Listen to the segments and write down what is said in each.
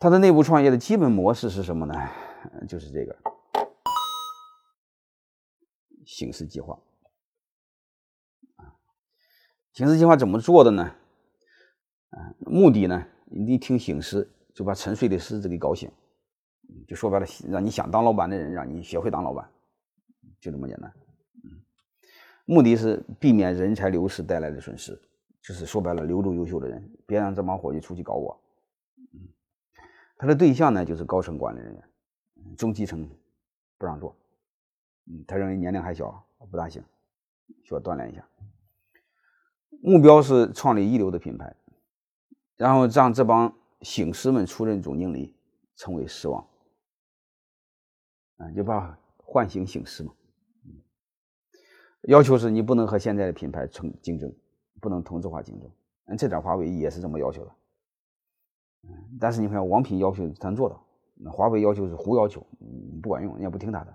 它的内部创业的基本模式是什么呢？就是这个醒狮计划啊。醒狮计划怎么做的呢？啊，目的呢，你一听醒狮就把沉睡的狮子给搞醒，就说白了，让你想当老板的人，让你学会当老板，就这么简单。目的是避免人才流失带来的损失，就是说白了，留住优秀的人，别让这帮伙计出去搞我。他的对象呢，就是高层管理人员。中基层不让做，嗯，他认为年龄还小，不大行，需要锻炼一下。目标是创立一流的品牌，然后让这帮醒狮们出任总经理，成为狮王，啊，就把唤醒醒狮嘛。要求是你不能和现在的品牌成竞争，不能同质化竞争。嗯，这点华为也是这么要求的。但是你看王品要求他做到。那华为要求是胡要求，不管用，人家不听他的。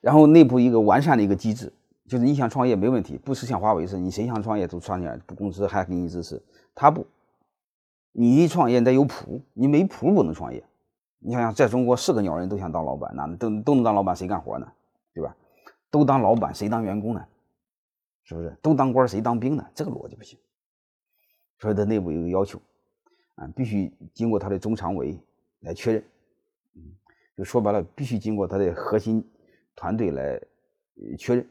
然后内部一个完善的一个机制，就是你想创业没问题，不是像华为似的，你谁想创业都创业，公司还给你支持。他不，你一创业得有谱，你没谱不能创业。你想想，在中国是个鸟人都想当老板，那都都能当老板，谁干活呢？对吧？都当老板，谁当员工呢？是不是？都当官，谁当兵呢？这个逻辑不行。所以，它内部有个要求。啊，必须经过他的中常委来确认，嗯，就说白了，必须经过他的核心团队来确认，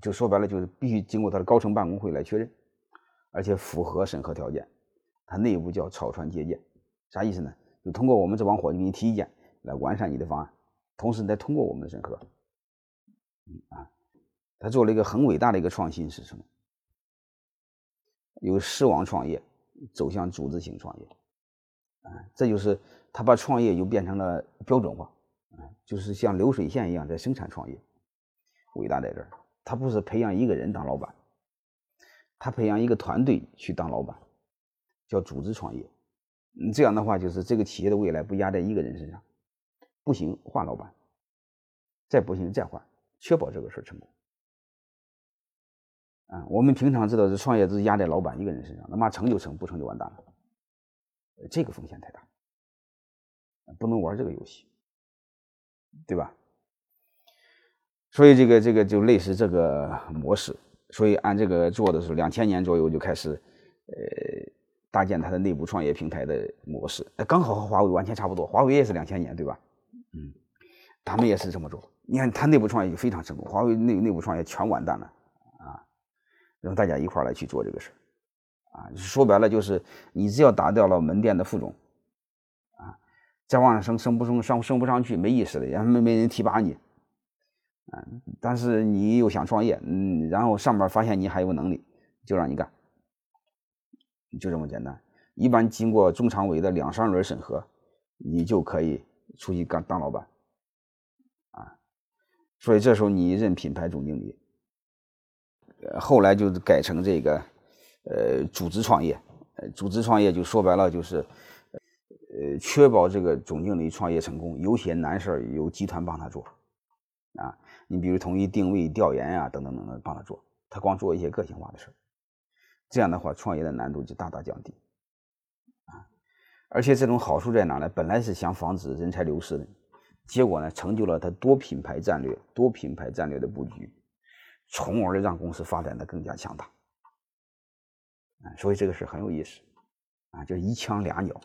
就说白了，就是必须经过他的高层办公会来确认，而且符合审核条件。他内部叫草船借箭，啥意思呢？就通过我们这帮伙计给你提意见，来完善你的方案，同时你再通过我们的审核。嗯啊，他做了一个很伟大的一个创新是什么？由狮王创业。走向组织型创业，啊，这就是他把创业又变成了标准化，啊，就是像流水线一样在生产创业，伟大在这儿，他不是培养一个人当老板，他培养一个团队去当老板，叫组织创业，嗯，这样的话就是这个企业的未来不压在一个人身上，不行换老板，再不行再换，确保这个事儿成功。啊，我们平常知道这创业都是压在老板一个人身上，那嘛成就成，不成就完蛋了，这个风险太大，不能玩这个游戏，对吧？所以这个这个就类似这个模式，所以按这个做的时候，两千年左右就开始，呃，搭建它的内部创业平台的模式，刚好和华为完全差不多，华为也是两千年，对吧？嗯，他们也是这么做，你看他内部创业就非常成功，华为内内部创业全完蛋了。让大家一块来去做这个事儿，啊，说白了就是你只要打掉了门店的副总，啊，再往上升升不升上升不上去没意思了，也没没人提拔你，啊，但是你又想创业，嗯，然后上面发现你还有能力，就让你干，就这么简单。一般经过中常委的两三轮审核，你就可以出去干当老板，啊，所以这时候你任品牌总经理。后来就改成这个，呃，组织创业。呃，组织创业就说白了就是，呃，确保这个总经理创业成功，有些难事儿由集团帮他做，啊，你比如统一定位、调研呀，等等等等帮他做，他光做一些个性化的事儿，这样的话创业的难度就大大降低，啊，而且这种好处在哪呢？本来是想防止人才流失的，结果呢，成就了他多品牌战略、多品牌战略的布局。从而让公司发展的更加强大，所以这个事很有意思，啊，就一枪两鸟。